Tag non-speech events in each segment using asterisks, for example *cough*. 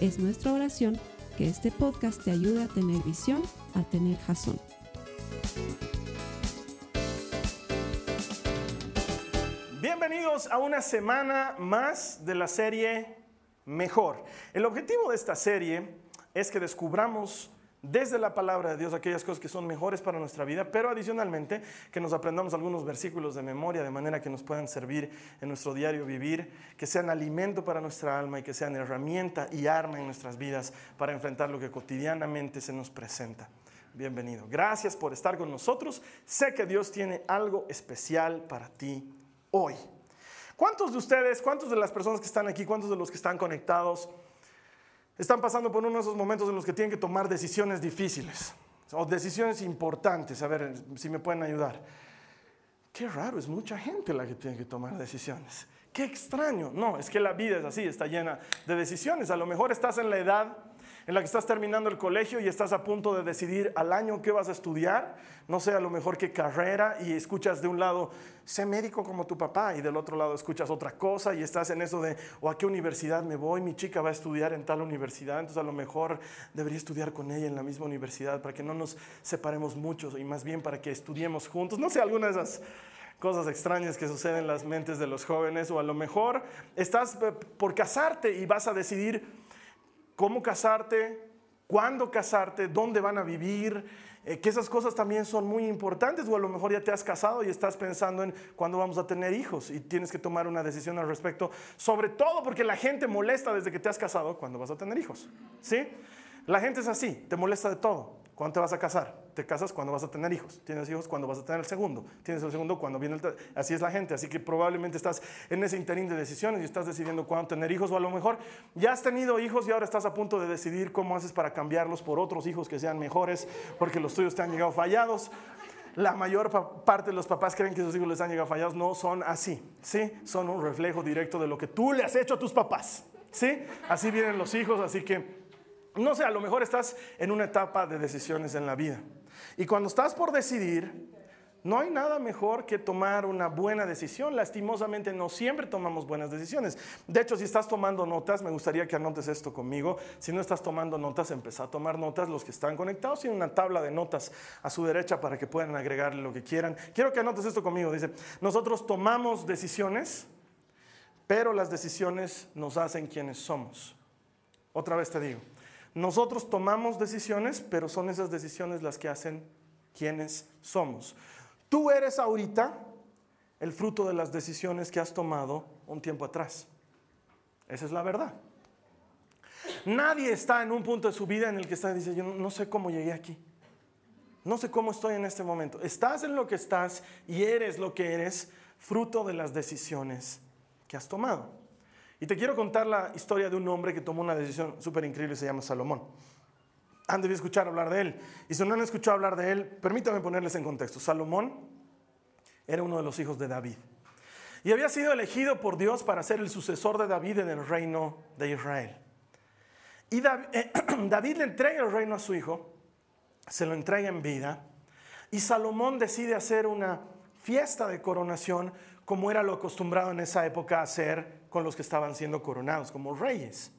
Es nuestra oración que este podcast te ayude a tener visión, a tener jazón. Bienvenidos a una semana más de la serie Mejor. El objetivo de esta serie es que descubramos desde la palabra de Dios aquellas cosas que son mejores para nuestra vida, pero adicionalmente que nos aprendamos algunos versículos de memoria de manera que nos puedan servir en nuestro diario vivir, que sean alimento para nuestra alma y que sean herramienta y arma en nuestras vidas para enfrentar lo que cotidianamente se nos presenta. Bienvenido. Gracias por estar con nosotros. Sé que Dios tiene algo especial para ti hoy. ¿Cuántos de ustedes, cuántos de las personas que están aquí, cuántos de los que están conectados, están pasando por uno de esos momentos en los que tienen que tomar decisiones difíciles o decisiones importantes. A ver si me pueden ayudar. Qué raro, es mucha gente la que tiene que tomar decisiones. Qué extraño. No, es que la vida es así, está llena de decisiones. A lo mejor estás en la edad en la que estás terminando el colegio y estás a punto de decidir al año qué vas a estudiar, no sé, a lo mejor qué carrera, y escuchas de un lado, sé médico como tu papá, y del otro lado escuchas otra cosa, y estás en eso de, o a qué universidad me voy, mi chica va a estudiar en tal universidad, entonces a lo mejor debería estudiar con ella en la misma universidad para que no nos separemos mucho y más bien para que estudiemos juntos, no sé, alguna de esas cosas extrañas que suceden en las mentes de los jóvenes, o a lo mejor estás por casarte y vas a decidir cómo casarte, cuándo casarte, dónde van a vivir, eh, que esas cosas también son muy importantes, o a lo mejor ya te has casado y estás pensando en cuándo vamos a tener hijos y tienes que tomar una decisión al respecto, sobre todo porque la gente molesta desde que te has casado cuando vas a tener hijos, ¿sí? La gente es así, te molesta de todo. ¿Cuándo te vas a casar? Te casas cuando vas a tener hijos. Tienes hijos cuando vas a tener el segundo. Tienes el segundo cuando viene el Así es la gente. Así que probablemente estás en ese interín de decisiones y estás decidiendo cuándo tener hijos o a lo mejor ya has tenido hijos y ahora estás a punto de decidir cómo haces para cambiarlos por otros hijos que sean mejores porque los tuyos te han llegado fallados. La mayor parte de los papás creen que sus hijos les han llegado fallados. No son así. ¿sí? Son un reflejo directo de lo que tú le has hecho a tus papás. ¿sí? Así vienen los hijos. Así que no sé, a lo mejor estás en una etapa de decisiones en la vida. Y cuando estás por decidir, no hay nada mejor que tomar una buena decisión. Lastimosamente no siempre tomamos buenas decisiones. De hecho, si estás tomando notas, me gustaría que anotes esto conmigo. Si no estás tomando notas, empezá a tomar notas. Los que están conectados tienen una tabla de notas a su derecha para que puedan agregarle lo que quieran. Quiero que anotes esto conmigo. Dice, nosotros tomamos decisiones, pero las decisiones nos hacen quienes somos. Otra vez te digo, nosotros tomamos decisiones, pero son esas decisiones las que hacen quienes somos. Tú eres ahorita el fruto de las decisiones que has tomado un tiempo atrás. Esa es la verdad. Nadie está en un punto de su vida en el que está diciendo, yo no sé cómo llegué aquí. No sé cómo estoy en este momento. Estás en lo que estás y eres lo que eres, fruto de las decisiones que has tomado. Y te quiero contar la historia de un hombre que tomó una decisión súper increíble, se llama Salomón. Han debido escuchar hablar de él. Y si no han escuchado hablar de él, permítame ponerles en contexto. Salomón era uno de los hijos de David. Y había sido elegido por Dios para ser el sucesor de David en el reino de Israel. Y David, eh, *clears throat* David le entrega el reino a su hijo, se lo entrega en vida, y Salomón decide hacer una fiesta de coronación como era lo acostumbrado en esa época a hacer con los que estaban siendo coronados como reyes.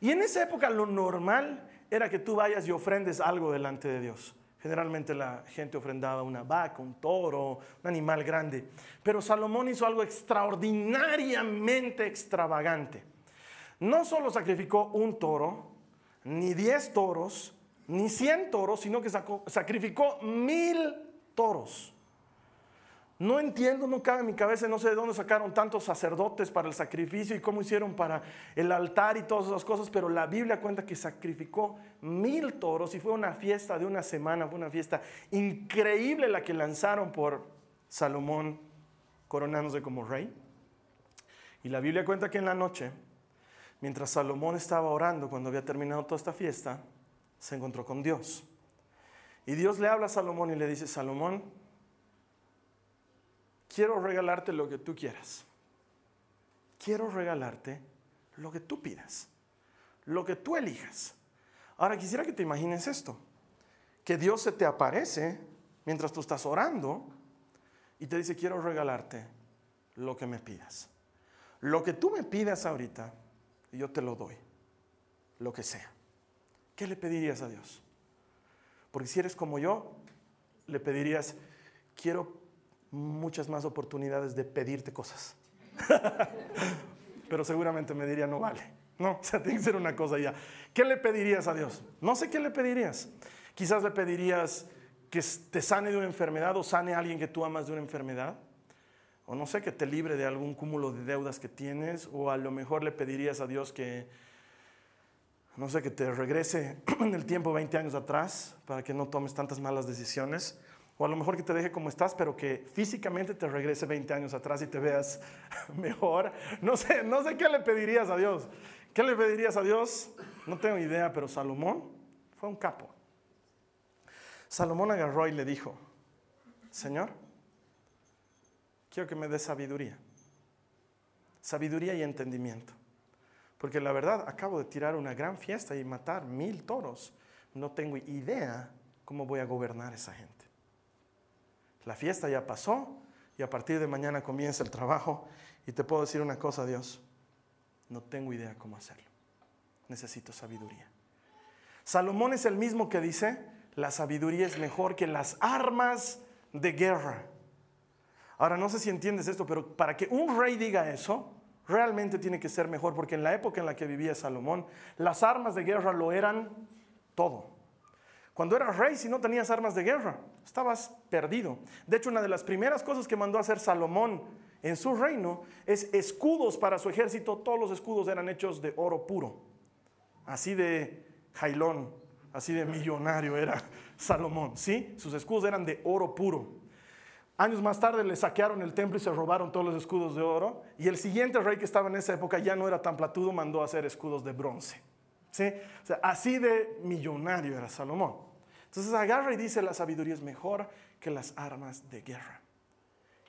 Y en esa época lo normal era que tú vayas y ofrendes algo delante de Dios. Generalmente la gente ofrendaba una vaca, un toro, un animal grande. Pero Salomón hizo algo extraordinariamente extravagante. No solo sacrificó un toro, ni diez toros, ni cien toros, sino que sacrificó mil toros. No entiendo, no cabe en mi cabeza, no sé de dónde sacaron tantos sacerdotes para el sacrificio y cómo hicieron para el altar y todas esas cosas, pero la Biblia cuenta que sacrificó mil toros y fue una fiesta de una semana, fue una fiesta increíble la que lanzaron por Salomón coronándose como rey. Y la Biblia cuenta que en la noche, mientras Salomón estaba orando cuando había terminado toda esta fiesta, se encontró con Dios. Y Dios le habla a Salomón y le dice, Salomón, quiero regalarte lo que tú quieras. Quiero regalarte lo que tú pidas, lo que tú elijas. Ahora quisiera que te imagines esto, que Dios se te aparece mientras tú estás orando y te dice, quiero regalarte lo que me pidas. Lo que tú me pidas ahorita, yo te lo doy, lo que sea. ¿Qué le pedirías a Dios? Porque si eres como yo, le pedirías, quiero muchas más oportunidades de pedirte cosas. *laughs* Pero seguramente me diría, no vale. No, o sea, tiene que ser una cosa ya. ¿Qué le pedirías a Dios? No sé qué le pedirías. Quizás le pedirías que te sane de una enfermedad o sane a alguien que tú amas de una enfermedad. O no sé, que te libre de algún cúmulo de deudas que tienes. O a lo mejor le pedirías a Dios que, no sé, que te regrese *clears throat* en el tiempo 20 años atrás para que no tomes tantas malas decisiones. O a lo mejor que te deje como estás, pero que físicamente te regrese 20 años atrás y te veas *laughs* mejor. No sé, no sé qué le pedirías a Dios. ¿Qué le pedirías a Dios? No tengo idea, pero Salomón fue un capo. Salomón agarró y le dijo, Señor, quiero que me dé sabiduría. Sabiduría y entendimiento. Porque la verdad, acabo de tirar una gran fiesta y matar mil toros. No tengo idea cómo voy a gobernar esa gente. La fiesta ya pasó y a partir de mañana comienza el trabajo y te puedo decir una cosa, Dios, no tengo idea cómo hacerlo. Necesito sabiduría. Salomón es el mismo que dice, la sabiduría es mejor que las armas de guerra. Ahora, no sé si entiendes esto, pero para que un rey diga eso, realmente tiene que ser mejor, porque en la época en la que vivía Salomón, las armas de guerra lo eran todo. Cuando eras rey, si no tenías armas de guerra, estabas perdido. De hecho, una de las primeras cosas que mandó a hacer Salomón en su reino es escudos para su ejército. Todos los escudos eran hechos de oro puro. Así de jailón, así de millonario era Salomón. ¿sí? Sus escudos eran de oro puro. Años más tarde le saquearon el templo y se robaron todos los escudos de oro. Y el siguiente rey que estaba en esa época ya no era tan platudo, mandó a hacer escudos de bronce. ¿sí? así de millonario era Salomón. Entonces agarra y dice, la sabiduría es mejor que las armas de guerra.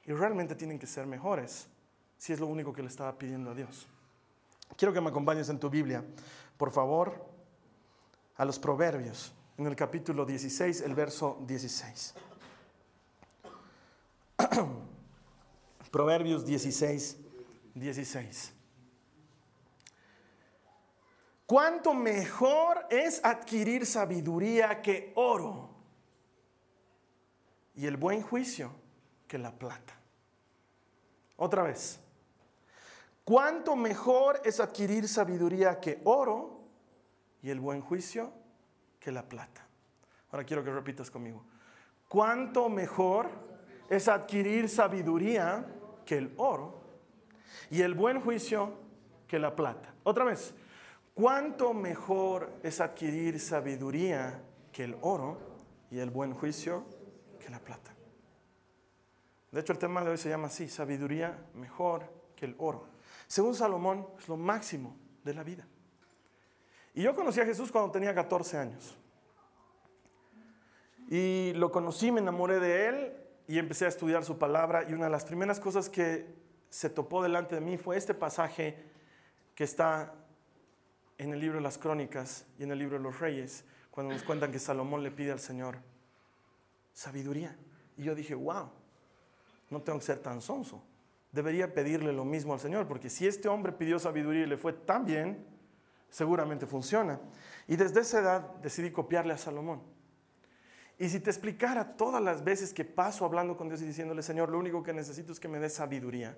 Y realmente tienen que ser mejores, si es lo único que le estaba pidiendo a Dios. Quiero que me acompañes en tu Biblia, por favor, a los Proverbios, en el capítulo 16, el verso 16. *clears throat* Proverbios 16, 16. ¿Cuánto mejor es adquirir sabiduría que oro y el buen juicio que la plata? Otra vez. ¿Cuánto mejor es adquirir sabiduría que oro y el buen juicio que la plata? Ahora quiero que repitas conmigo. ¿Cuánto mejor es adquirir sabiduría que el oro y el buen juicio que la plata? Otra vez. ¿Cuánto mejor es adquirir sabiduría que el oro y el buen juicio que la plata? De hecho, el tema de hoy se llama así, sabiduría mejor que el oro. Según Salomón, es lo máximo de la vida. Y yo conocí a Jesús cuando tenía 14 años. Y lo conocí, me enamoré de él y empecé a estudiar su palabra. Y una de las primeras cosas que se topó delante de mí fue este pasaje que está en el libro de las crónicas y en el libro de los reyes, cuando nos cuentan que Salomón le pide al Señor sabiduría. Y yo dije, wow, no tengo que ser tan sonso. Debería pedirle lo mismo al Señor, porque si este hombre pidió sabiduría y le fue tan bien, seguramente funciona. Y desde esa edad decidí copiarle a Salomón. Y si te explicara todas las veces que paso hablando con Dios y diciéndole, Señor, lo único que necesito es que me dé sabiduría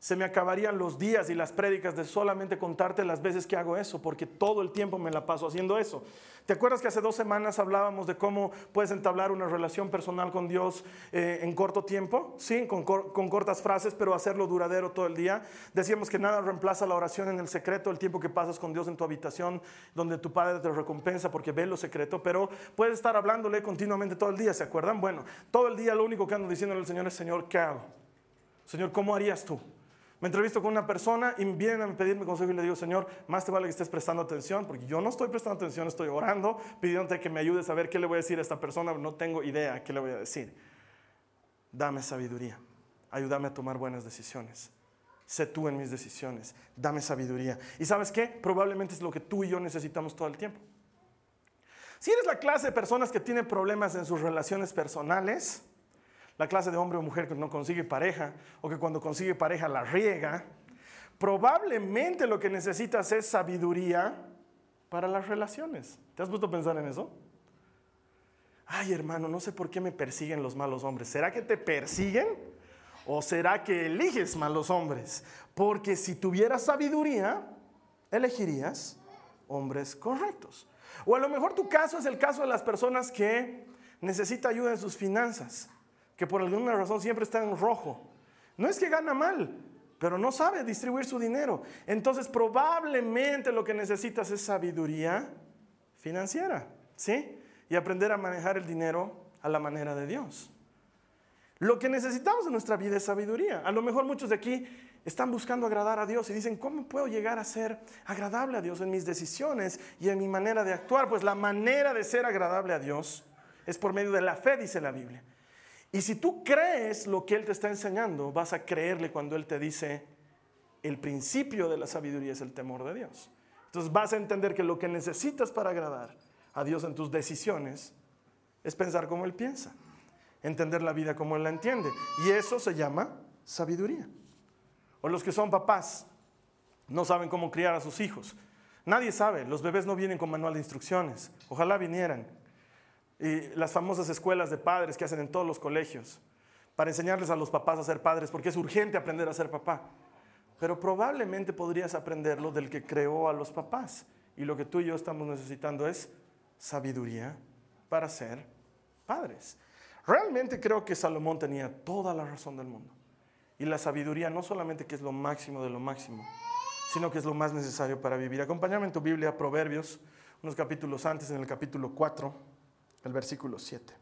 se me acabarían los días y las prédicas de solamente contarte las veces que hago eso, porque todo el tiempo me la paso haciendo eso. ¿Te acuerdas que hace dos semanas hablábamos de cómo puedes entablar una relación personal con Dios eh, en corto tiempo? Sí, con, cortas frases, pero hacerlo duradero todo el día. Decíamos que nada reemplaza la oración en el secreto, el tiempo que pasas con Dios en tu habitación, donde tu Padre te recompensa porque ve lo secreto, pero puedes estar hablándole continuamente todo el día, ¿se acuerdan? Bueno, todo el día lo único que ando diciéndole al Señor es, Señor, ¿qué hago? Señor, ¿cómo harías tú? Me entrevisto con una persona y vienen a pedirme consejo y le digo, Señor, más te vale que estés prestando atención, porque yo no estoy prestando atención, estoy orando, pidiéndote que me ayudes a ver qué le voy a decir a esta persona, no tengo idea qué le voy a decir. Dame sabiduría, ayúdame a tomar buenas decisiones. Sé tú en mis decisiones, dame sabiduría. ¿Y sabes qué? Probablemente es lo que tú y yo necesitamos todo el tiempo. Si eres la clase de personas que tienen problemas en sus relaciones personales, la clase de hombre o mujer que no consigue pareja o que cuando consigue pareja la riega, probablemente lo que necesitas es sabiduría para las relaciones. ¿Te has puesto a pensar en eso? Ay, hermano, no sé por qué me persiguen los malos hombres. ¿Será que te persiguen? ¿O será que eliges malos hombres? Porque si tuvieras sabiduría, elegirías hombres correctos. O a lo mejor tu caso es el caso de las personas que necesitan ayuda en sus finanzas que por alguna razón siempre está en rojo. No es que gana mal, pero no sabe distribuir su dinero. Entonces probablemente lo que necesitas es sabiduría financiera, ¿sí? Y aprender a manejar el dinero a la manera de Dios. Lo que necesitamos en nuestra vida es sabiduría. A lo mejor muchos de aquí están buscando agradar a Dios y dicen, ¿cómo puedo llegar a ser agradable a Dios en mis decisiones y en mi manera de actuar? Pues la manera de ser agradable a Dios es por medio de la fe, dice la Biblia. Y si tú crees lo que Él te está enseñando, vas a creerle cuando Él te dice, el principio de la sabiduría es el temor de Dios. Entonces vas a entender que lo que necesitas para agradar a Dios en tus decisiones es pensar como Él piensa, entender la vida como Él la entiende. Y eso se llama sabiduría. O los que son papás, no saben cómo criar a sus hijos. Nadie sabe, los bebés no vienen con manual de instrucciones. Ojalá vinieran y las famosas escuelas de padres que hacen en todos los colegios para enseñarles a los papás a ser padres, porque es urgente aprender a ser papá. Pero probablemente podrías aprenderlo del que creó a los papás. Y lo que tú y yo estamos necesitando es sabiduría para ser padres. Realmente creo que Salomón tenía toda la razón del mundo. Y la sabiduría no solamente que es lo máximo de lo máximo, sino que es lo más necesario para vivir. Acompáñame en tu Biblia, Proverbios, unos capítulos antes, en el capítulo 4 el versículo 7.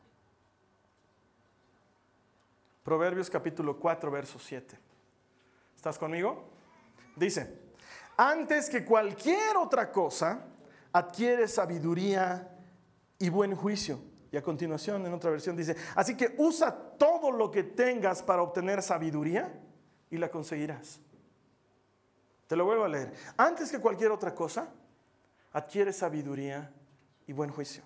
Proverbios capítulo 4, verso 7. ¿Estás conmigo? Dice, antes que cualquier otra cosa, adquiere sabiduría y buen juicio. Y a continuación, en otra versión, dice, así que usa todo lo que tengas para obtener sabiduría y la conseguirás. Te lo vuelvo a leer. Antes que cualquier otra cosa, adquiere sabiduría y buen juicio.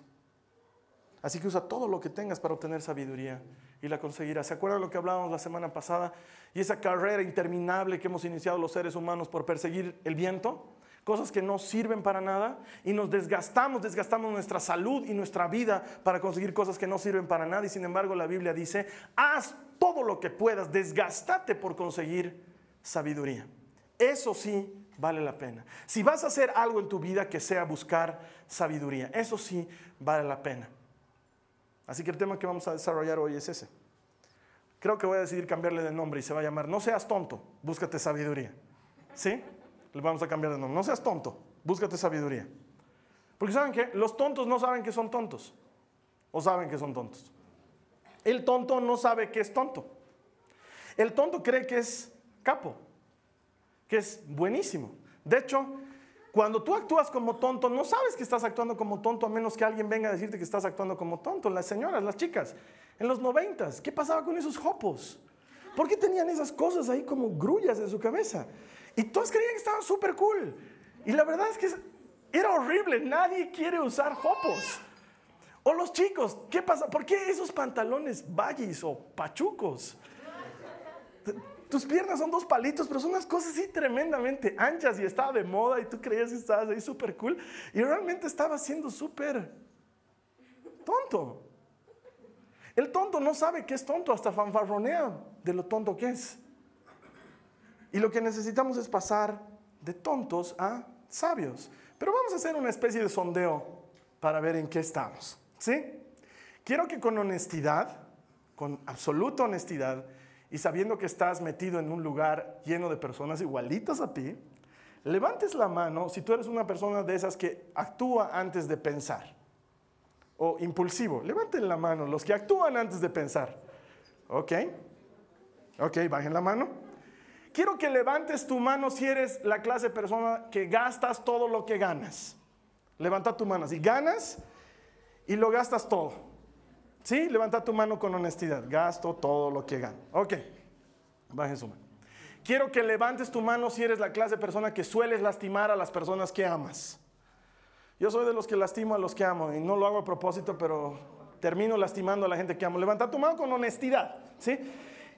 Así que usa todo lo que tengas para obtener sabiduría y la conseguirás. ¿Se acuerdan lo que hablábamos la semana pasada? Y esa carrera interminable que hemos iniciado los seres humanos por perseguir el viento, cosas que no sirven para nada y nos desgastamos, desgastamos nuestra salud y nuestra vida para conseguir cosas que no sirven para nada. Y sin embargo la Biblia dice, haz todo lo que puedas, desgastate por conseguir sabiduría. Eso sí vale la pena. Si vas a hacer algo en tu vida que sea buscar sabiduría, eso sí vale la pena. Así que el tema que vamos a desarrollar hoy es ese. Creo que voy a decidir cambiarle de nombre y se va a llamar No seas tonto, búscate sabiduría. ¿Sí? Le vamos a cambiar de nombre. No seas tonto, búscate sabiduría. Porque saben que los tontos no saben que son tontos. O saben que son tontos. El tonto no sabe que es tonto. El tonto cree que es capo, que es buenísimo. De hecho, cuando tú actúas como tonto, no sabes que estás actuando como tonto a menos que alguien venga a decirte que estás actuando como tonto. Las señoras, las chicas, en los noventas, ¿qué pasaba con esos jopos? ¿Por qué tenían esas cosas ahí como grullas en su cabeza? Y todos creían que estaban súper cool. Y la verdad es que era horrible. Nadie quiere usar jopos. O los chicos, ¿qué pasa? ¿Por qué esos pantalones baggies o pachucos? Tus piernas son dos palitos, pero son unas cosas así tremendamente anchas y estaba de moda y tú creías que estabas ahí súper cool y realmente estaba siendo súper tonto. El tonto no sabe que es tonto, hasta fanfarronea de lo tonto que es. Y lo que necesitamos es pasar de tontos a sabios. Pero vamos a hacer una especie de sondeo para ver en qué estamos. ¿Sí? Quiero que con honestidad, con absoluta honestidad, y sabiendo que estás metido en un lugar lleno de personas igualitas a ti, levantes la mano si tú eres una persona de esas que actúa antes de pensar. O impulsivo. Levanten la mano los que actúan antes de pensar. ¿Ok? ¿Ok? Bajen la mano. quiero que levantes tu mano si eres la clase de persona que gastas todo lo que ganas. Levanta tu mano. Si ganas y lo gastas todo. ¿Sí? Levanta tu mano con honestidad. Gasto todo lo que gano. Ok. Bajen su mano. Quiero que levantes tu mano si eres la clase de persona que sueles lastimar a las personas que amas. Yo soy de los que lastimo a los que amo y no lo hago a propósito, pero termino lastimando a la gente que amo. Levanta tu mano con honestidad, ¿sí?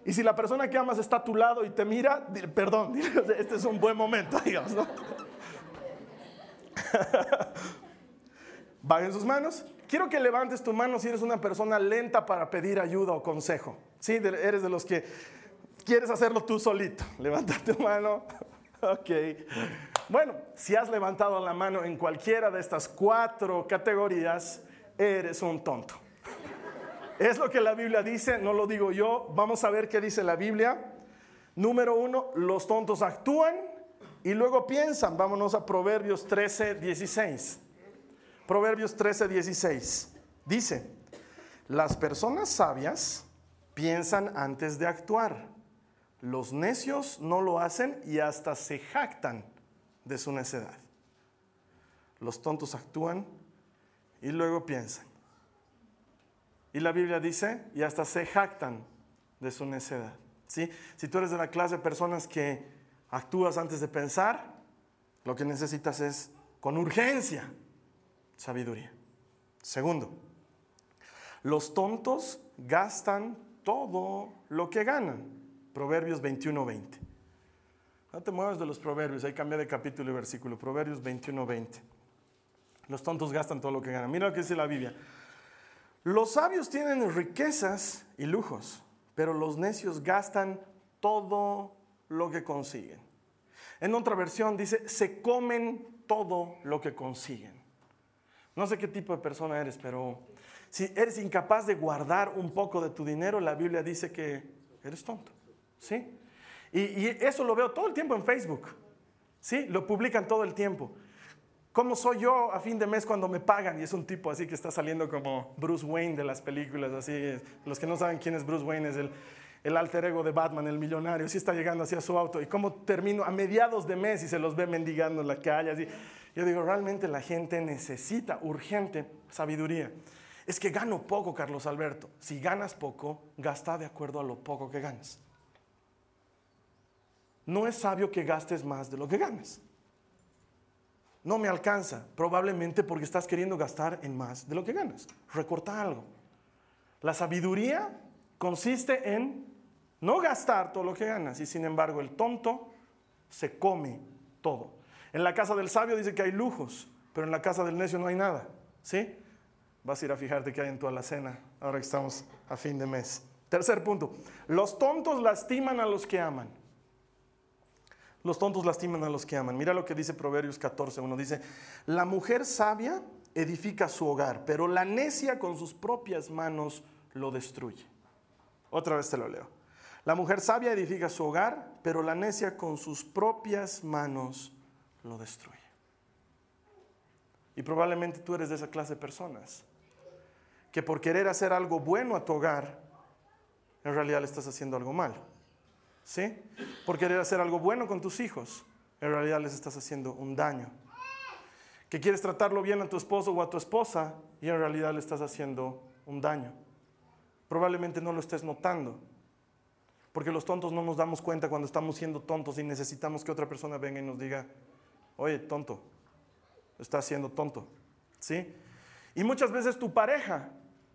Y si la persona que amas está a tu lado y te mira, perdón, *laughs* este es un buen momento, *laughs* digamos, ¿no? *laughs* Bajen sus manos. Quiero que levantes tu mano si eres una persona lenta para pedir ayuda o consejo. Sí, eres de los que quieres hacerlo tú solito. *laughs* Levanta tu mano. *laughs* Ok. Bueno, si has levantado la mano en cualquiera de estas cuatro categorías, eres un tonto. Es lo que la Biblia dice, no lo digo yo. Vamos a ver qué dice la Biblia. Número uno, los tontos actúan y luego piensan. Vámonos a Proverbios 13, 16. Proverbios 13, 16. Dice, las personas sabias piensan antes de actuar. Los necios no lo hacen y hasta se jactan de su necedad. Los tontos actúan y luego piensan. Y la Biblia dice, y hasta se jactan de su necedad. ¿Sí? Si tú eres de la clase de personas que actúas antes de pensar, lo que necesitas es con urgencia sabiduría. Segundo, los tontos gastan todo lo que ganan. Proverbios 21-20. No te muevas de los proverbios, ahí cambia de capítulo y versículo. Proverbios 21-20. Los tontos gastan todo lo que ganan. Mira lo que dice la Biblia. Los sabios tienen riquezas y lujos, pero los necios gastan todo lo que consiguen. En otra versión dice, se comen todo lo que consiguen. No sé qué tipo de persona eres, pero si eres incapaz de guardar un poco de tu dinero, la Biblia dice que eres tonto. ¿Sí? Y, eso lo veo todo el tiempo en Facebook. ¿Sí? Lo publican todo el tiempo. ¿Cómo soy yo a fin de mes cuando me pagan? Y es un tipo así que está saliendo como Bruce Wayne de las películas, así. Los que no saben quién es Bruce Wayne es el, el alter ego de Batman, el millonario. Sí está llegando hacia su auto. ¿Y cómo termino a mediados de mes y se los ve mendigando en la calle? Así. Yo digo, realmente la gente necesita urgente sabiduría. Es que gano poco, Carlos Alberto. Si ganas poco, gasta de acuerdo a lo poco que ganas. No es sabio que gastes más de lo que ganas no me alcanza, probablemente porque estás queriendo gastar en más de lo que ganas. Recorta algo. La sabiduría consiste en no gastar todo lo que ganas y sin embargo el tonto se come todo. En la casa del sabio dice que hay lujos, pero en la casa del necio no hay nada. ¿Sí? Vas a ir a fijarte que hay en tu alacena ahora que estamos a fin de mes. Tercer punto, los tontos lastiman a los que aman. Los tontos lastiman a los que aman. Mira lo que dice Proverbios 14, uno dice, la mujer sabia edifica su hogar, pero la necia con sus propias manos lo destruye. Otra vez te lo leo. La mujer sabia edifica su hogar, pero la necia con sus propias manos lo destruye. Y probablemente tú eres de esa clase de personas que por querer hacer algo bueno a tu hogar, en realidad le estás haciendo algo malo. ¿sí? Por querer hacer algo bueno con tus hijos, en realidad les estás haciendo un daño. Que quieres tratarlo bien a tu esposo o a tu esposa y en realidad le estás haciendo un daño. Probablemente no lo estés notando, porque los tontos no nos damos cuenta cuando estamos siendo tontos y necesitamos que otra persona venga y nos diga, oye, tonto, estás siendo tonto, ¿sí? Y muchas veces tu pareja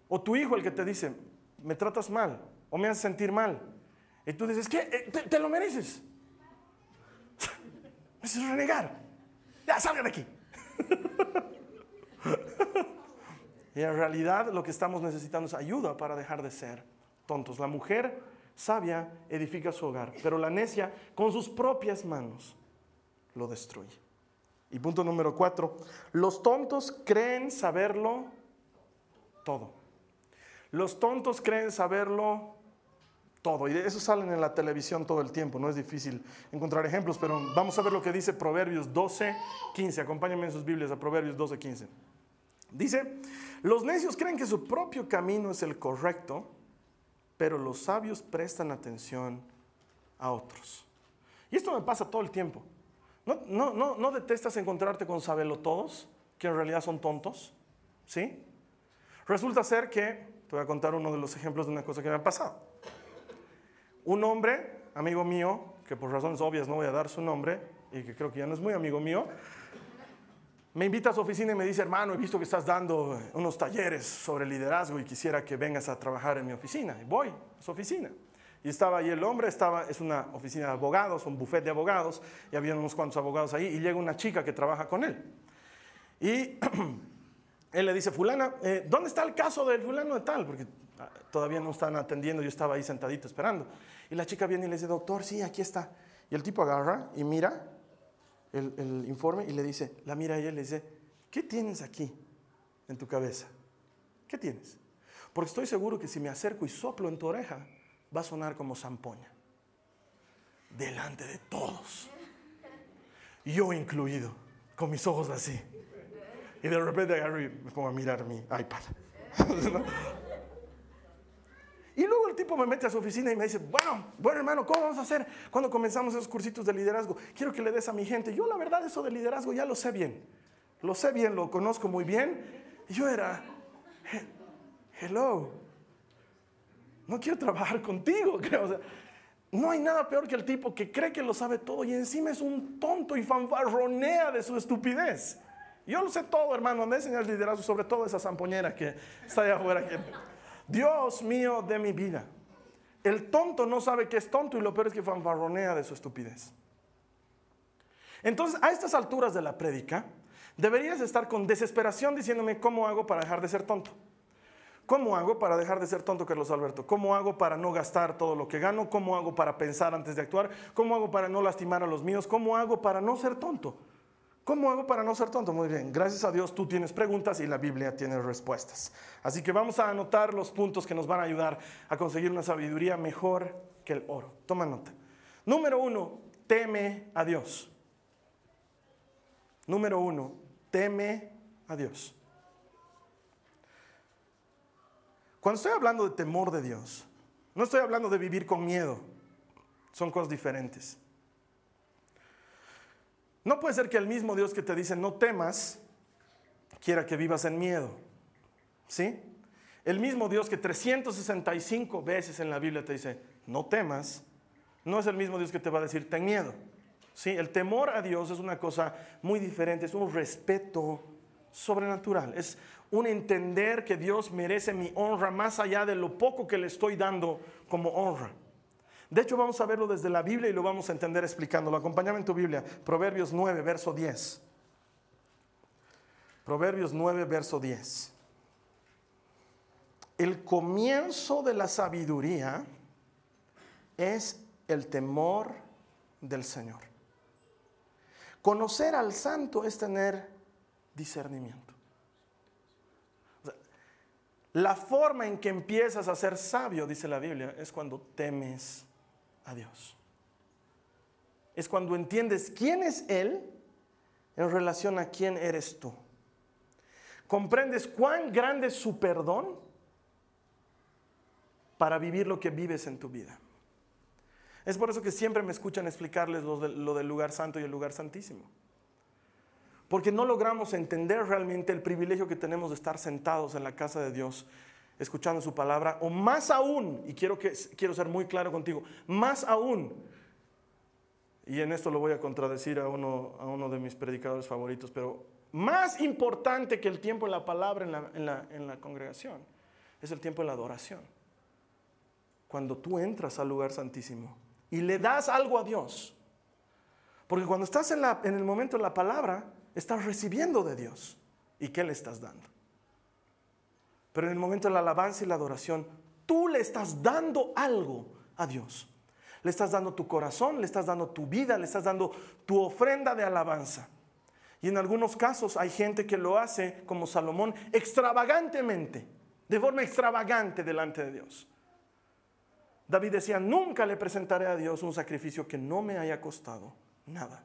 o tu hijo el que te dice, me tratas mal o me haces sentir mal, y tú dices, ¿qué? Eh, te, lo mereces. *laughs* Es renegar. Ya, salgan de aquí. *laughs* y en realidad lo que estamos necesitando es ayuda para dejar de ser tontos. La mujer sabia edifica su hogar, pero la necia con sus propias manos lo destruye. Y punto número cuatro, los tontos creen saberlo todo. Los tontos creen saberlo todo. Y eso salen en la televisión todo el tiempo, no es difícil encontrar ejemplos, pero vamos a ver lo que dice Proverbios 12, 15. Acompáñenme en sus Biblias a Proverbios 12, 15. Dice, los necios creen que su propio camino es el correcto, pero los sabios prestan atención a otros. Y esto me pasa todo el tiempo. ¿No, no, no, no detestas encontrarte con todos que en realidad son tontos? ¿Sí? Resulta ser que, te voy a contar uno de los ejemplos de una cosa que me ha pasado. Un hombre, amigo mío, que por razones obvias no voy a dar su nombre, y que creo que ya no es muy amigo mío, me invita a su oficina y me dice, hermano, he visto que estás dando unos talleres sobre liderazgo y quisiera que vengas a trabajar en mi oficina. Y voy a su oficina. Y estaba ahí el hombre, estaba, es una oficina de abogados, un buffet de abogados, y había unos cuantos abogados ahí, y llega una chica que trabaja con él. Y *clears throat* él le dice, fulana, eh, ¿dónde está el caso del fulano de tal? Porque ah, todavía no están atendiendo, yo estaba ahí sentadito esperando. Y la chica viene y le dice, doctor, sí, aquí está. Y el tipo agarra y mira el, el informe y le dice, la mira ella y le dice, ¿qué tienes aquí en tu cabeza? ¿Qué tienes? Porque estoy seguro que si me acerco y soplo en tu oreja, va a sonar como zampoña. Delante de todos. Yo incluido, con mis ojos así. Y de repente agarro y me pongo a mirar mi iPad. Y luego el tipo me mete a su oficina y me dice, bueno, bueno hermano, ¿cómo vamos a hacer cuando comenzamos esos cursitos de liderazgo? Quiero que le des a mi gente. Yo la verdad eso de liderazgo ya lo sé bien. Lo sé bien, lo conozco muy bien. Yo era, hello, no quiero trabajar *laughs* contigo. Creo. no hay nada peor que el tipo que cree que lo sabe todo y encima es un tonto y fanfarronea de su estupidez. Yo lo sé todo, hermano. Me enseñas liderazgo, sobre todo esa zampoñera que está allá afuera. Dios mío de mi vida. El tonto no sabe que es tonto y lo peor es que fanfarronea de su estupidez. Entonces, a estas alturas de la prédica, deberías estar con desesperación diciéndome cómo hago para dejar de ser tonto. ¿Cómo hago para dejar de ser tonto, Carlos Alberto? ¿Cómo hago para no gastar todo lo que gano? ¿Cómo hago para pensar antes de actuar? ¿Cómo hago para no lastimar a los míos? ¿Cómo hago para no ser tonto? ¿Cómo hago para no ser tonto? Muy bien, gracias a Dios tú tienes preguntas y la Biblia tiene respuestas. Así que vamos a anotar los puntos que nos van a ayudar a conseguir una sabiduría mejor que el oro. Toma nota. Número uno, teme a Dios. Número uno, teme a Dios. Cuando estoy hablando de temor de Dios, no estoy hablando de vivir con miedo. Son cosas diferentes. No puede ser que el mismo Dios que te dice no temas, quiera que vivas en miedo. ¿Sí? El mismo Dios que 365 veces en la Biblia te dice no temas, no es el mismo Dios que te va a decir ten miedo. ¿Sí? El temor a Dios es una cosa muy diferente, es un respeto sobrenatural, es un entender que Dios merece mi honra más allá de lo poco que le estoy dando como honra. De hecho, vamos a verlo desde la Biblia y lo vamos a entender explicándolo. Acompáñame en tu Biblia, Proverbios 9, verso 10. Proverbios 9, verso 10. El comienzo de la sabiduría es el temor del Señor. Conocer al santo es tener discernimiento. La forma en que empiezas a ser sabio, dice la Biblia, es cuando temes a Dios. Es cuando entiendes quién es Él en relación a quién eres tú. Comprendes cuán grande es su perdón para vivir lo que vives en tu vida. Es por eso que siempre me escuchan explicarles lo, del lugar santo y el lugar santísimo porque no logramos entender realmente el privilegio que tenemos de estar sentados en la casa de Dios, escuchando su palabra, o más aún, y quiero, quiero ser muy claro contigo, más aún, y en esto lo voy a contradecir a uno, a uno de mis predicadores favoritos, pero más importante que el tiempo en la palabra en la, en la, en la congregación es el tiempo en la adoración. Cuando tú entras al lugar santísimo y le das algo a Dios. Porque cuando estás en, la, en el momento de la palabra, estás recibiendo de Dios. ¿Y qué le estás dando? Pero en el momento de la alabanza y la adoración, tú le estás dando algo a Dios. Le estás dando tu corazón, le estás dando tu vida, le estás dando tu ofrenda de alabanza. Y en algunos casos hay gente que lo hace como Salomón extravagantemente, de forma extravagante delante de Dios. David decía, nunca le presentaré a Dios un sacrificio que no me haya costado nada.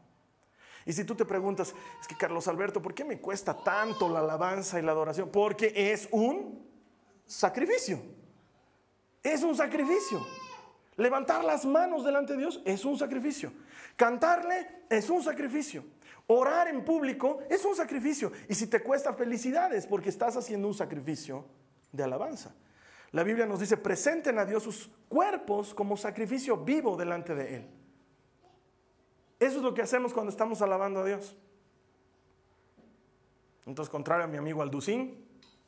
Y si tú te preguntas, es que Carlos Alberto, ¿por qué me cuesta tanto la alabanza y la adoración? Porque es un sacrificio. Es un sacrificio. Levantar las manos delante de Dios es un sacrificio. Cantarle es un sacrificio. Orar en público es un sacrificio. Y si te cuesta felicidades porque estás haciendo un sacrificio de alabanza. La Biblia nos dice, presenten a Dios sus cuerpos como sacrificio vivo delante de Él. Eso es lo que hacemos cuando estamos alabando a Dios. Entonces, contrario a mi amigo Alducín,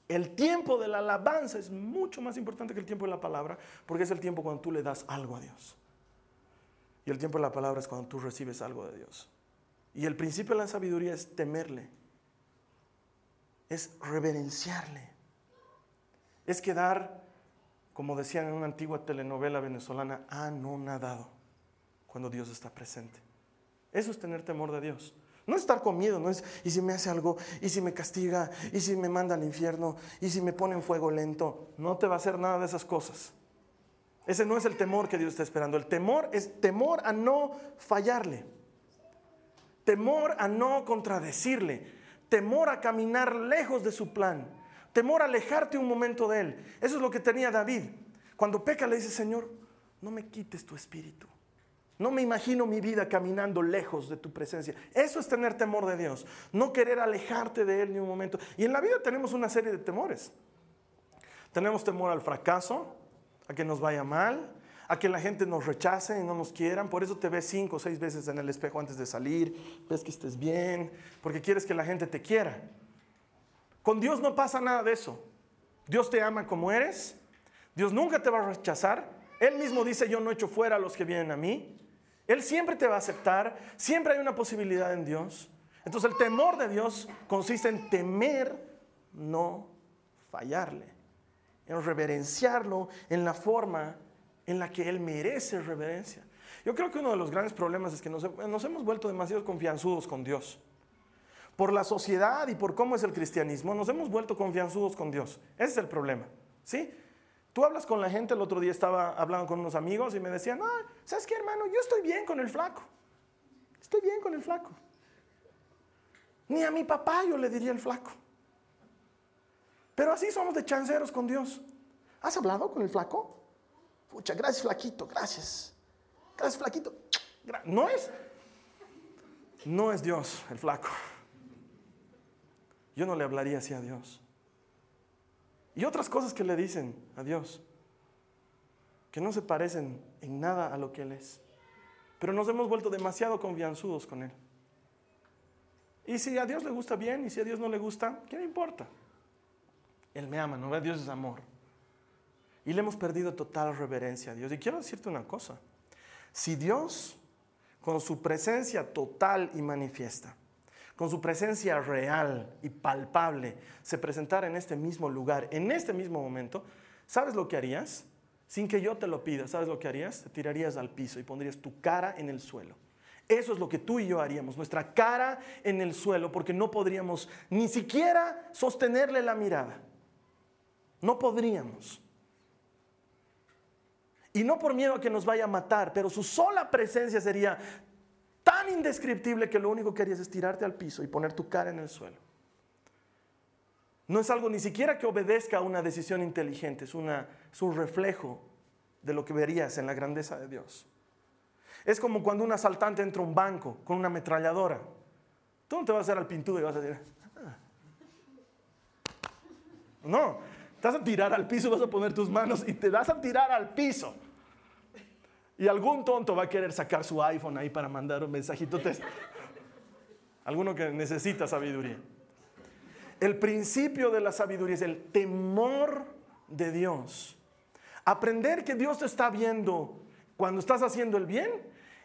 el tiempo de la alabanza es mucho más importante que el tiempo de la palabra, porque es el tiempo cuando tú le das algo a Dios. Y el tiempo de la palabra es cuando tú recibes algo de Dios. Y el principio de la sabiduría es temerle, es reverenciarle, es quedar, como decían en una antigua telenovela venezolana, anonadado cuando Dios está presente. Eso es tener temor de Dios. No estar con miedo, no es, y si me hace algo, y si me castiga, y si me manda al infierno, y si me pone en fuego lento. No te va a hacer nada de esas cosas. Ese no es el temor que Dios está esperando. El temor es temor a no fallarle. Temor a no contradecirle. Temor a caminar lejos de su plan. Temor a alejarte un momento de él. Eso es lo que tenía David. Cuando peca le dice, Señor, no me quites tu espíritu. No me imagino mi vida caminando lejos de tu presencia. Eso es tener temor de Dios. No querer alejarte de Él ni un momento. Y en la vida tenemos una serie de temores. Tenemos temor al fracaso, a que nos vaya mal, a que la gente nos rechace y no nos quieran. Por eso te ves cinco o seis veces en el espejo antes de salir. Ves que estés bien, porque quieres que la gente te quiera. Con Dios no pasa nada de eso. Dios te ama como eres. Dios nunca te va a rechazar. Él mismo dice, yo no echo fuera a los que vienen a mí. Él siempre te va a aceptar, siempre hay una posibilidad en Dios. Entonces el temor de Dios consiste en temer no fallarle, en reverenciarlo en la forma en la que Él merece reverencia. Yo creo que uno de los grandes problemas es que nos, hemos vuelto demasiado confianzudos con Dios. Por la sociedad y por cómo es el cristianismo, nos hemos vuelto confianzudos con Dios. Ese es el problema. ¿Sí? Tú hablas con la gente, el otro día estaba hablando con unos amigos y me decían, no, ¿sabes qué, hermano? Yo estoy bien con el flaco. Estoy bien con el flaco. Ni a mi papá yo le diría el flaco. Pero así somos de chanceros con Dios. ¿Has hablado con el flaco? Pucha, gracias, flaquito, gracias. Gracias, flaquito. No es, no es Dios el flaco. Yo no le hablaría así a Dios. Y otras cosas que le dicen a Dios, que no se parecen en nada a lo que Él es. Pero nos hemos vuelto demasiado confianzudos con Él. Y si a Dios le gusta bien y si a Dios no le gusta, ¿qué me importa? Él me ama, ¿no? Dios es amor. Y le hemos perdido total reverencia a Dios. Y quiero decirte una cosa. Si Dios, con su presencia total y manifiesta, con su presencia real y palpable, se presentara en este mismo lugar, en este mismo momento, ¿sabes lo que harías? Sin que yo te lo pida, ¿sabes lo que harías? Te tirarías al piso y pondrías tu cara en el suelo. Eso es lo que tú y yo haríamos, nuestra cara en el suelo, porque no podríamos ni siquiera sostenerle la mirada. No podríamos. Y no por miedo a que nos vaya a matar, pero su sola presencia sería tan indescriptible que lo único que harías es tirarte al piso y poner tu cara en el suelo. No es algo ni siquiera que obedezca a una decisión inteligente, es, un reflejo de lo que verías en la grandeza de Dios. Es como cuando un asaltante entra a un banco con una ametralladora. Tú no te vas a hacer al pintudo y vas a decir, ah". no, te vas a tirar al piso, vas a poner tus manos y te vas a tirar al piso. Y algún tonto va a querer sacar su iPhone ahí para mandar un mensajito. *laughs* Alguno que necesita sabiduría. El principio de la sabiduría es el temor de Dios. Aprender que Dios te está viendo cuando estás haciendo el bien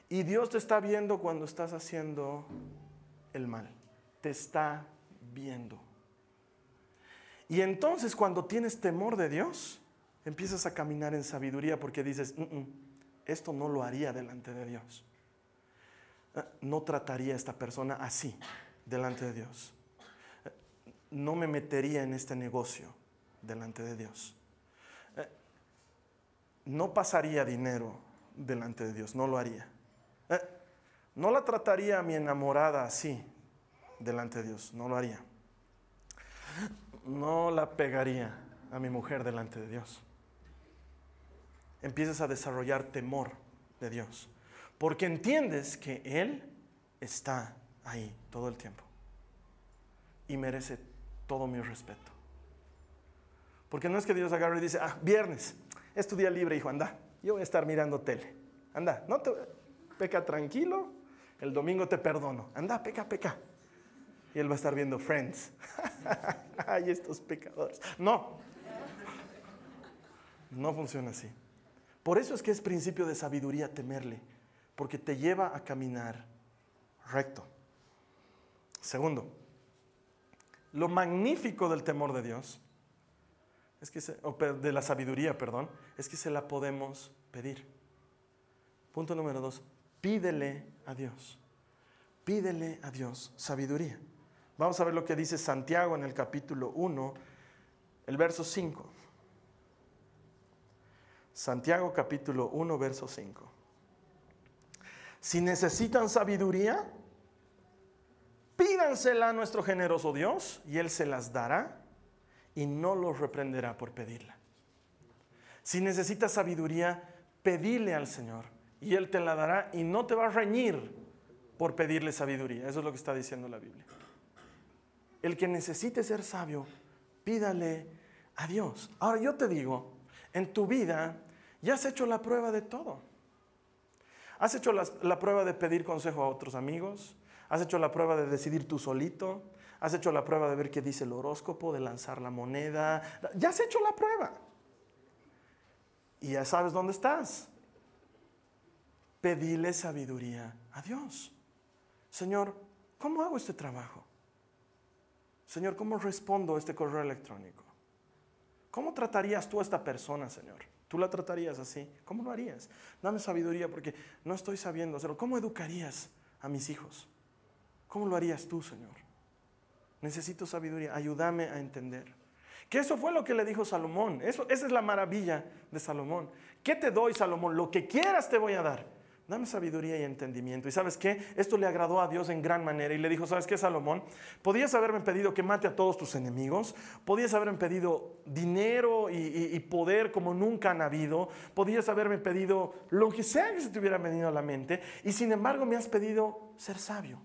y Dios te está viendo cuando estás haciendo el mal. Te está viendo. Y entonces cuando tienes temor de Dios, empiezas a caminar en sabiduría porque dices, mm, mm, esto no lo haría delante de Dios. No trataría a esta persona así delante de Dios. No me metería en este negocio delante de Dios. No pasaría dinero delante de Dios, no lo haría. No la trataría a mi enamorada así delante de Dios, no lo haría. No la pegaría a mi mujer delante de Dios. Empiezas a desarrollar temor de Dios. Porque entiendes que Él está ahí todo el tiempo. Y merece todo mi respeto. Porque no es que Dios agarre y dice, ah, viernes, es tu día libre, hijo, anda. Yo voy a estar mirando tele. Anda, no te peca tranquilo, el domingo te perdono. Anda, peca, peca. Y él va a estar viendo Friends. *laughs* Ay, estos pecadores. No. No funciona así. Por eso es que es principio de sabiduría temerle, porque te lleva a caminar recto. Segundo, lo magnífico del temor de Dios, es que de la sabiduría, perdón, es que se la podemos pedir. Punto número dos, pídele a Dios. Pídele a Dios sabiduría. Vamos a ver lo que dice Santiago en el capítulo 1, el verso 5. Santiago capítulo 1, verso 5. Si necesitan sabiduría, pídansela a nuestro generoso Dios y Él se las dará y no los reprenderá por pedirla. Si necesitas sabiduría, pedile al Señor y Él te la dará y no te va a reñir por pedirle sabiduría. Eso es lo que está diciendo la Biblia. El que necesite ser sabio, pídale a Dios. Ahora yo te digo, en tu vida ya has hecho la prueba de todo. Has hecho la, prueba de pedir consejo a otros amigos. Has hecho la prueba de decidir tú solito. Has hecho la prueba de ver qué dice el horóscopo, de lanzar la moneda. Ya has hecho la prueba. Y ya sabes dónde estás. Pedile sabiduría a Dios. Señor, ¿cómo hago este trabajo? Señor, ¿cómo respondo a este correo electrónico? ¿Cómo tratarías tú a esta persona, Señor? ¿Tú la tratarías así? ¿Cómo lo harías? Dame sabiduría porque no estoy sabiendo hacerlo. ¿Cómo educarías a mis hijos? ¿Cómo lo harías tú, Señor? Necesito sabiduría. Ayúdame a entender. Que eso fue lo que le dijo Salomón. Eso, esa es la maravilla de Salomón. ¿Qué te doy, Salomón? Lo que quieras te voy a dar. Dame sabiduría y entendimiento. ¿Y sabes qué? Esto le agradó a Dios en gran manera y le dijo, ¿sabes qué, Salomón? Podías haberme pedido que mate a todos tus enemigos, podías haberme pedido dinero y, poder como nunca han habido, podías haberme pedido lo que sea que se te hubiera venido a la mente y sin embargo me has pedido ser sabio.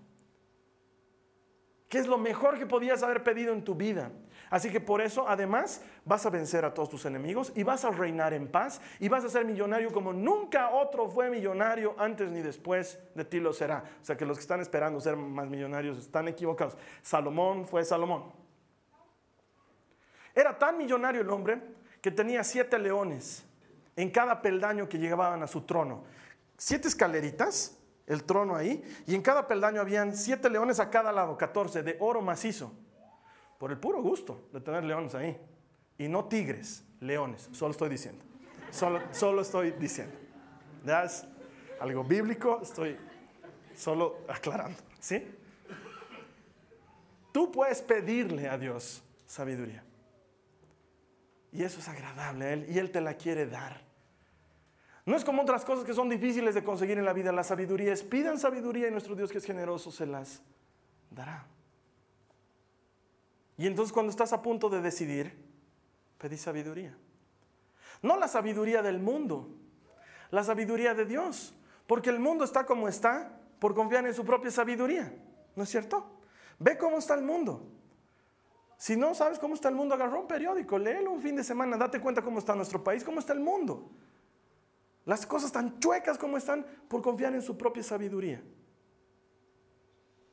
¿Qué es lo mejor que podías haber pedido en tu vida? Así que por eso, además, vas a vencer a todos tus enemigos y vas a reinar en paz y vas a ser millonario como nunca otro fue millonario antes ni después de ti lo será. O sea que los que están esperando ser más millonarios están equivocados. Salomón fue Salomón. Era tan millonario el hombre que tenía siete leones en cada peldaño que llegaban a su trono. Siete escaleritas, el trono ahí, y en cada peldaño habían siete leones a cada lado, 14, de oro macizo por el puro gusto de tener leones ahí. Y no tigres, leones, solo estoy diciendo. Solo, solo estoy diciendo. Ya es algo bíblico, estoy solo aclarando. ¿Sí? Tú puedes pedirle a Dios sabiduría. Y eso es agradable a Él y Él te la quiere dar. No es como otras cosas que son difíciles de conseguir en la vida. La sabiduría es, pidan sabiduría y nuestro Dios que es generoso se las dará. Y entonces cuando estás a punto de decidir, pedí sabiduría. No la sabiduría del mundo, la sabiduría de Dios. Porque el mundo está como está por confiar en su propia sabiduría. ¿No es cierto? Ve cómo está el mundo. Si no sabes cómo está el mundo, agarra un periódico, léelo un fin de semana, date cuenta cómo está nuestro país, cómo está el mundo. Las cosas tan chuecas como están por confiar en su propia sabiduría.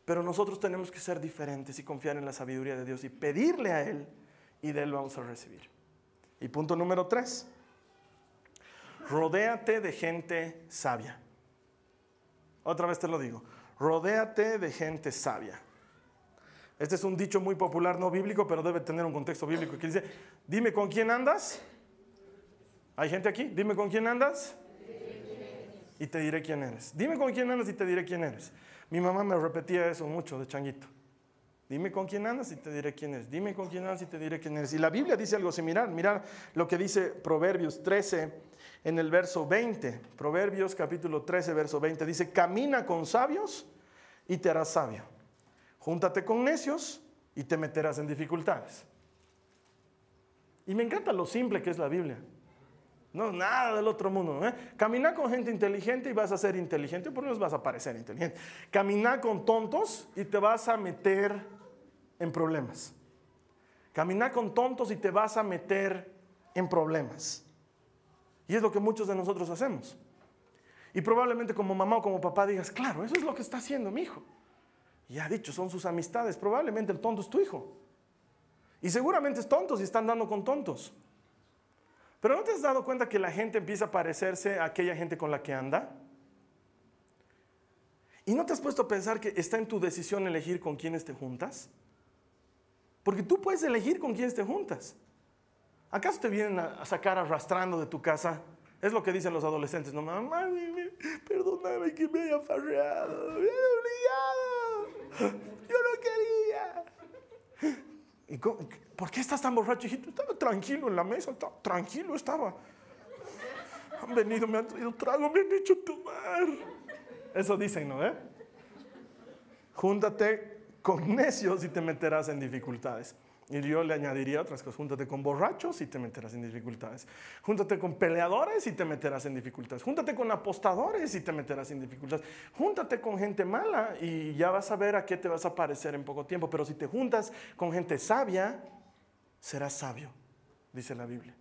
Pero nosotros tenemos que ser diferentes y confiar en la sabiduría de Dios y pedirle a Él y de Él vamos a recibir. Y punto número tres, rodéate de gente sabia. Otra vez te lo digo, rodéate de gente sabia. Este es un dicho muy popular, no bíblico, pero debe tener un contexto bíblico que dice, dime con quién andas. ¿Hay gente aquí? Dime con quién andas. Y te diré quién eres. Dime con quién andas y te diré quién eres. Mi mamá me repetía eso mucho de changuito. Dime con quién andas y te diré quién es. Dime con quién andas y te diré quién eres. Y la Biblia dice algo similar. Mira lo que dice Proverbios 13 en el verso 20. Proverbios capítulo 13, verso 20. Dice, camina con sabios y te harás sabio. Júntate con necios y te meterás en dificultades. Y me encanta lo simple que es la Biblia. No, nada del otro mundo. ¿eh? Camina con gente inteligente y vas a ser inteligente, por lo menos vas a parecer inteligente. Camina con tontos y te vas a meter en problemas. Camina con tontos y te vas a meter en problemas. Y es lo que muchos de nosotros hacemos. Y probablemente como mamá o como papá digas, claro, eso es lo que está haciendo mi hijo. Y ha dicho, son sus amistades. Probablemente el tonto es tu hijo. Y seguramente es tonto si están dando con tontos. Pero ¿no te has dado cuenta que la gente empieza a parecerse a aquella gente con la que anda? ¿Y no te has puesto a pensar que está en tu decisión elegir con quiénes te juntas? Porque tú puedes elegir con quiénes te juntas. ¿Acaso te vienen a sacar arrastrando de tu casa? Es lo que dicen los adolescentes, no, mamá, perdóname que me haya farreado, me obligado, yo no quería. ¿Y ¿Por qué estás tan borracho, hijito? Estaba tranquilo en la mesa, tranquilo estaba. Han venido, me han traído trago, me han hecho tomar. Eso dicen, ¿no? Eh? Júntate con necios y te meterás en dificultades. Y yo le añadiría otras cosas. Júntate con borrachos y te meterás en dificultades. Júntate con peleadores y te meterás en dificultades. Júntate con apostadores y te meterás en dificultades. Júntate con gente mala y ya vas a ver a qué te vas a parecer en poco tiempo. Pero si te juntas con gente sabia, serás sabio, dice la Biblia.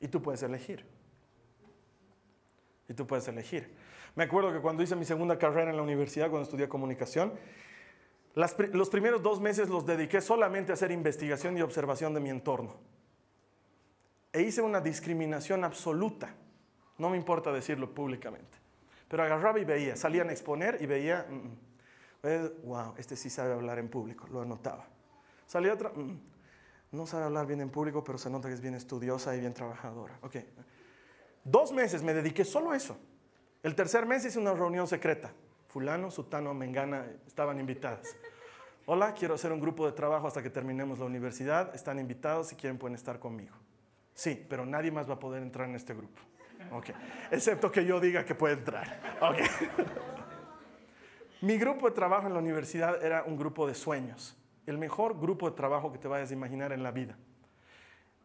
Y tú puedes elegir. Y tú puedes elegir. Me acuerdo que cuando hice mi segunda carrera en la universidad, cuando estudié comunicación, los primeros dos meses los dediqué solamente a hacer investigación y observación de mi entorno. E hice una discriminación absoluta. No me importa decirlo públicamente. Pero agarraba y veía, salían a exponer y veía, wow, mm, mm. este sí sabe hablar en público, lo anotaba. Salía otra, mm, no sabe hablar bien en público, pero se nota que es bien estudiosa y bien trabajadora. Ok. Dos meses me dediqué solo a eso. El tercer mes hice una reunión secreta fulano, sutano, mengana, estaban invitadas. Hola, quiero hacer un grupo de trabajo hasta que terminemos la universidad. Están invitados, si quieren pueden estar conmigo. Sí, pero nadie más va a poder entrar en este grupo. Ok. Excepto que yo diga que puede entrar. Ok. *laughs* Mi grupo de trabajo en la universidad era un grupo de sueños. El mejor grupo de trabajo que te vayas a imaginar en la vida.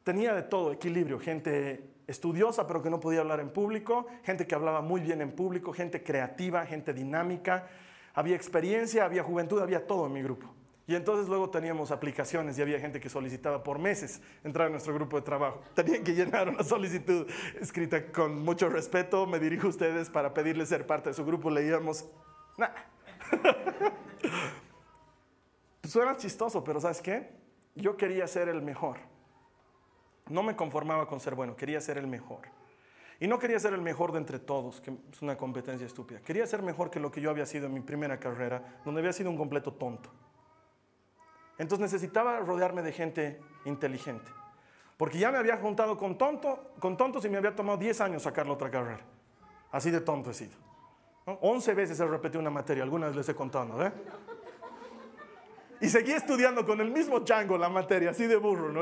Tenía de todo, equilibrio, gente estudiosa pero que no podía hablar en público, gente que hablaba muy bien en público, gente creativa, gente dinámica, había experiencia, había juventud, había todo en mi grupo. Y entonces luego teníamos aplicaciones y había gente que solicitaba por meses entrar a nuestro grupo de trabajo. *laughs* Tenían que llenar una solicitud escrita con mucho respeto. Me dirijo a ustedes para pedirles ser parte de su grupo. Leíamos, nah. *laughs* Suena chistoso, pero ¿sabes qué? Yo quería ser el mejor. No me conformaba con ser bueno, quería ser el mejor. Y no quería ser el mejor de entre todos, que es una competencia estúpida. Quería ser mejor que lo que yo había sido en mi primera carrera, donde había sido un completo tonto. Entonces necesitaba rodearme de gente inteligente. Porque ya me había juntado con, tonto, con tontos y me había tomado 10 años sacar la otra carrera. Así de tonto he sido. 11 veces he repetido una materia, algunas les he contado, ¿no? ¿eh? Y seguí estudiando con el mismo chango la materia, así de burro, ¿no?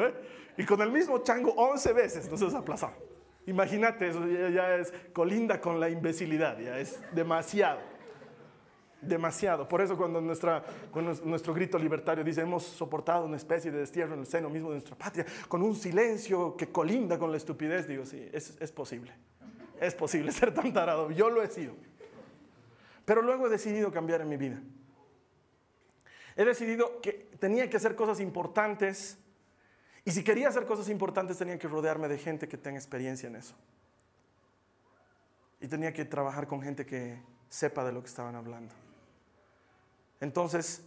Y con el mismo chango 11 veces, entonces aplazado. Imagínate, eso ya, es colinda con la imbecilidad, ya es demasiado. Demasiado. Por eso cuando, nuestra, nuestro grito libertario dice, hemos soportado una especie de destierro en el seno mismo de nuestra patria, con un silencio que colinda con la estupidez, digo, sí, es, es posible. Es posible *laughs* ser tan tarado. Yo lo he sido. Pero luego he decidido cambiar en mi vida. He decidido que tenía que hacer cosas importantes y si quería hacer cosas importantes tenía que rodearme de gente que tenga experiencia en eso. Y tenía que trabajar con gente que sepa de lo que estaban hablando. Entonces,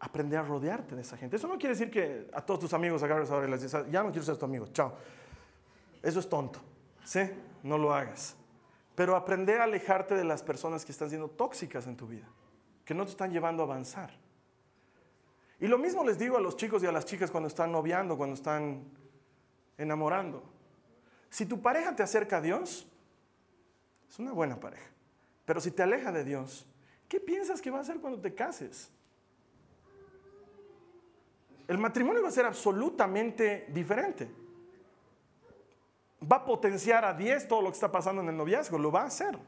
aprende a rodearte de esa gente. Eso no quiere decir que a todos tus amigos agarres ahora y les dices, ya no quiero ser tu amigo, chao. Eso es tonto. ¿Sí? No lo hagas. Pero aprende a alejarte de las personas que están siendo tóxicas en tu vida, que no te están llevando a avanzar. Y lo mismo les digo a los chicos y a las chicas cuando están noviando, cuando están enamorando. Si tu pareja te acerca a Dios, es una buena pareja. Pero si te aleja de Dios, ¿qué piensas que va a hacer cuando te cases? El matrimonio va a ser absolutamente diferente. Va a potenciar a 10 todo lo que está pasando en el noviazgo, lo va a hacer.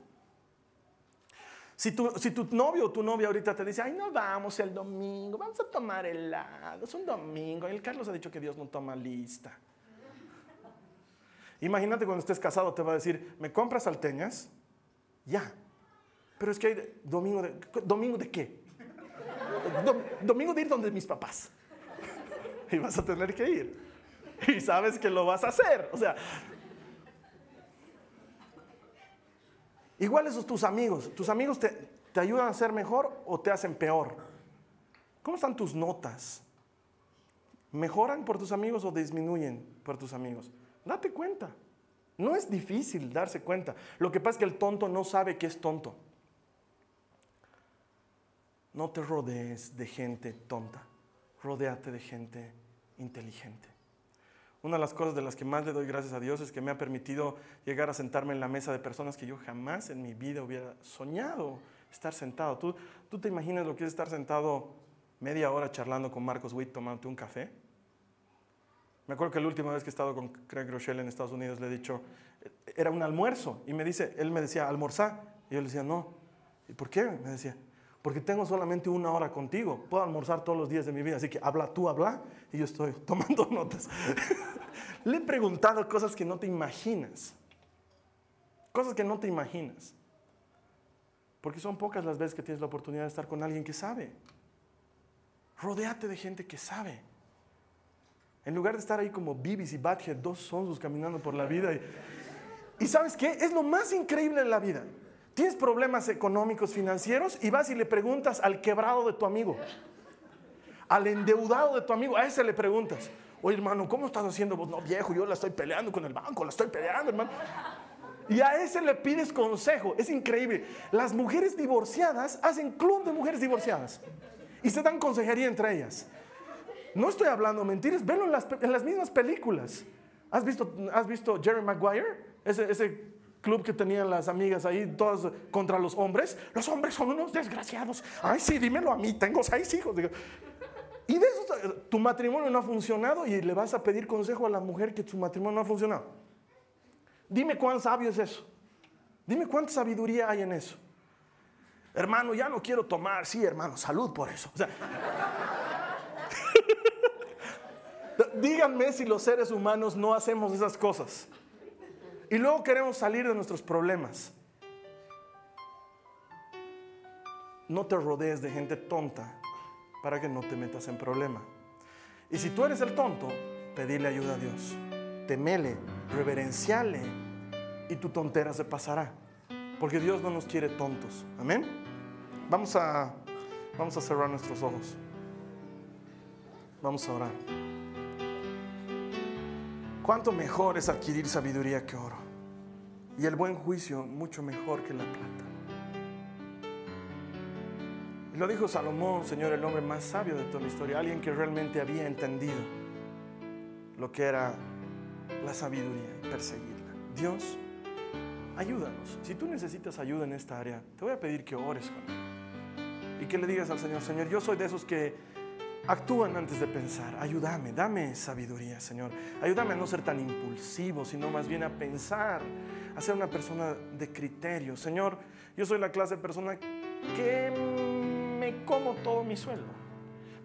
Si tu, si tu novio o tu novia ahorita te dice, ay, no vamos el domingo, vamos a tomar helado, es un domingo. El Carlos ha dicho que Dios no toma lista. Imagínate cuando estés casado, te va a decir, ¿me compras salteñas? Ya. Pero es que hay domingo de, ¿domingo de qué? domingo de ir donde mis papás. *laughs* Y vas a tener que ir. Y sabes que lo vas a hacer. O sea, igual esos tus amigos. ¿Tus amigos te, ayudan a ser mejor o te hacen peor? ¿Cómo están tus notas? ¿Mejoran por tus amigos o disminuyen por tus amigos? Date cuenta. No es difícil darse cuenta. Lo que pasa es que el tonto no sabe que es tonto. No te rodees de gente tonta. Rodéate de gente inteligente. Una de las cosas de las que más le doy gracias a Dios es que me ha permitido llegar a sentarme en la mesa de personas que yo jamás en mi vida hubiera soñado estar sentado. ¿Tú, tú te imaginas lo que es estar sentado media hora charlando con Marcos Witt tomándote un café? Me acuerdo que la última vez que he estado con Craig Rochelle en Estados Unidos le he dicho, era un almuerzo. Y me dice, él me decía, almorzar. Y yo le decía, no. ¿Y por qué? Me decía, porque tengo solamente una hora contigo. Puedo almorzar todos los días de mi vida. Así que habla tú, habla. Y yo estoy *laughs* tomando notas. *laughs* le he preguntado cosas que no te imaginas. Cosas que no te imaginas. Porque son pocas las veces que tienes la oportunidad de estar con alguien que sabe. Rodéate de gente que sabe. En lugar de estar ahí como Bibis y Badhead, dos sonsos caminando por la vida. Y, ¿sabes qué? Es lo más increíble de la vida. Tienes problemas económicos, financieros y vas y le preguntas al quebrado de tu amigo, al endeudado de tu amigo, a ese le preguntas, oye hermano, ¿cómo estás haciendo vos? No, viejo, yo la estoy peleando con el banco, la estoy peleando, hermano. Y a ese le pides consejo. Es increíble. Las mujeres divorciadas hacen club de mujeres divorciadas y se dan consejería entre ellas. No estoy hablando mentiras, venlo en las, en las mismas películas. ¿Has visto, ¿Has visto Jerry Maguire? Ese, ese club que tenían las amigas ahí, todas contra los hombres. Los hombres son unos desgraciados. Ay, sí, dímelo a mí, tengo seis hijos. Y de eso, tu matrimonio no ha funcionado y le vas a pedir consejo a la mujer que tu matrimonio no ha funcionado. Dime cuán sabio es eso. Dime cuánta sabiduría hay en eso. Hermano, ya no quiero tomar. Sí, hermano, salud por eso. O *laughs* Díganme si los seres humanos no hacemos esas cosas. Y luego queremos salir de nuestros problemas. No te rodees de gente tonta para que no te metas en problema. Y si tú eres el tonto, pedirle ayuda a Dios. Temele, reverenciale y tu tontera se pasará. Porque Dios no nos quiere tontos. Amén. Vamos a, vamos a cerrar nuestros ojos. Vamos a orar. ¿Cuánto mejor es adquirir sabiduría que oro? Y el buen juicio mucho mejor que la plata. Y lo dijo Salomón, Señor, el hombre más sabio de toda la historia, alguien que realmente había entendido lo que era la sabiduría y perseguirla. Dios, ayúdanos. Si tú necesitas ayuda en esta área, te voy a pedir que ores conmigo. Y que le digas al Señor, Señor, yo soy de esos que actúan antes de pensar. Ayúdame, dame sabiduría, Señor. Ayúdame a no ser tan impulsivo, sino más bien a pensar, a ser una persona de criterio. Señor, yo soy la clase de persona que me como todo mi sueldo.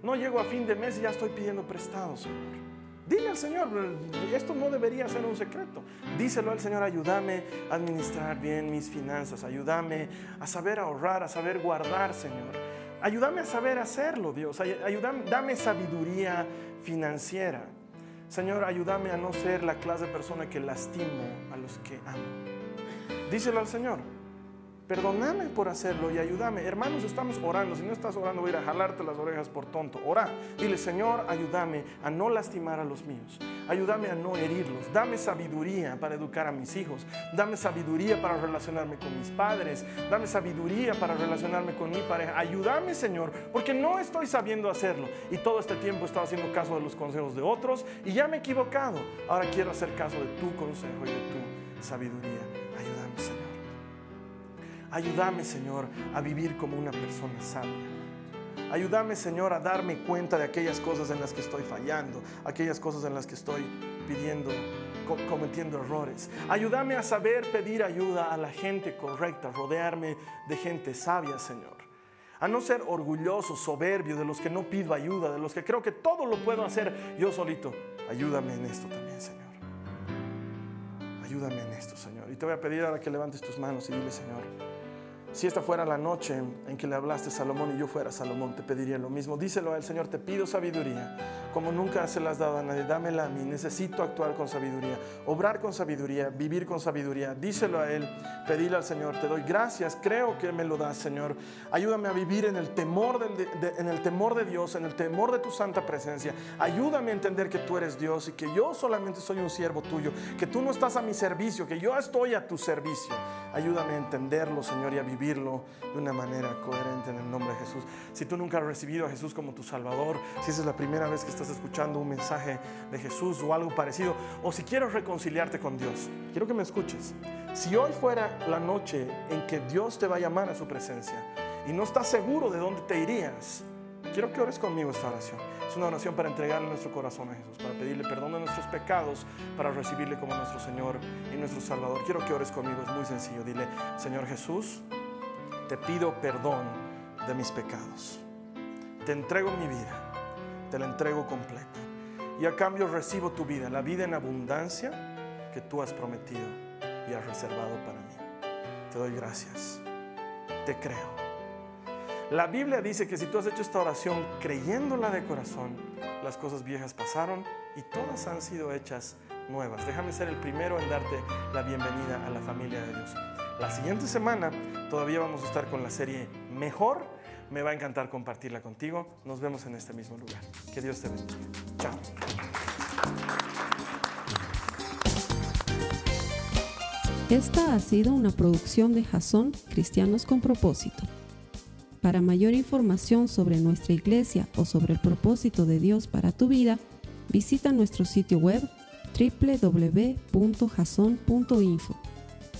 No llego a fin de mes y ya estoy pidiendo prestado, Señor. Dile al Señor, esto no debería ser un secreto. Díselo al Señor, ayúdame a administrar bien mis finanzas, ayúdame a saber ahorrar, a saber guardar, Señor. Ayúdame a saber hacerlo, Dios. Ayúdame, dame sabiduría financiera. Señor, ayúdame a no ser la clase de persona que lastimo a los que amo. Díselo al Señor. Perdóname por hacerlo y ayúdame. Hermanos, estamos orando. Si no estás orando, voy a ir a jalarte las orejas por tonto. Ora. Dile, Señor, ayúdame a no lastimar a los míos. Ayúdame a no herirlos. Dame sabiduría para educar a mis hijos. Dame sabiduría para relacionarme con mis padres. Dame sabiduría para relacionarme con mi pareja. Ayúdame, Señor, porque no estoy sabiendo hacerlo. Y todo este tiempo he estado haciendo caso de los consejos de otros y ya me he equivocado. Ahora quiero hacer caso de tu consejo y de tu sabiduría. Ayúdame, Señor. Ayúdame, Señor, a vivir como una persona sabia. Ayúdame, Señor, a darme cuenta de aquellas cosas en las que estoy fallando, aquellas cosas en las que estoy pidiendo, cometiendo errores. Ayúdame a saber pedir ayuda a la gente correcta, rodearme de gente sabia, Señor. A no ser orgulloso, soberbio, de los que no pido ayuda, de los que creo que todo lo puedo hacer yo solito. Ayúdame en esto también, Señor. Ayúdame en esto, Señor. Y te voy a pedir ahora que levantes tus manos y dile, Señor, si esta fuera la noche en que le hablaste a Salomón y yo fuera Salomón, te pediría lo mismo. Díselo al Señor, te pido sabiduría, como nunca se la has dado a nadie. Dámela a mí, necesito actuar con sabiduría, obrar con sabiduría, vivir con sabiduría. Díselo a Él, pedile al Señor, te doy gracias, creo que me lo das, Señor. Ayúdame a vivir en el temor de, en el temor de Dios, en el temor de tu santa presencia. Ayúdame a entender que tú eres Dios y que yo solamente soy un siervo tuyo, que tú no estás a mi servicio, que yo estoy a tu servicio. Ayúdame a entenderlo, Señor, y a vivir de una manera coherente en el nombre de Jesús. Si tú nunca has recibido a Jesús como tu Salvador, si esa es la primera vez que estás escuchando un mensaje de Jesús o algo parecido, o si quieres reconciliarte con Dios, quiero que me escuches. Si hoy fuera la noche en que Dios te va a llamar a su presencia y no estás seguro de dónde te irías, quiero que ores conmigo esta oración. Es una oración para entregarle nuestro corazón a Jesús, para pedirle perdón de nuestros pecados, para recibirle como nuestro Señor y nuestro Salvador. Quiero que ores conmigo, es muy sencillo. Dile, Señor Jesús, te pido perdón de mis pecados. Te entrego mi vida, te la entrego completa. Y a cambio recibo tu vida, la vida en abundancia que tú has prometido y has reservado para mí. Te doy gracias. Te creo. La Biblia dice que si tú has hecho esta oración creyéndola de corazón, las cosas viejas pasaron y todas han sido hechas nuevas. Déjame ser el primero en darte la bienvenida a la familia de Dios. La siguiente semana todavía vamos a estar con la serie Mejor. Me va a encantar compartirla contigo. Nos vemos en este mismo lugar. Que Dios te bendiga. Chao. Esta ha sido una producción de Jason Cristianos con propósito. Para mayor información sobre nuestra iglesia o sobre el propósito de Dios para tu vida, visita nuestro sitio web www.jason.info.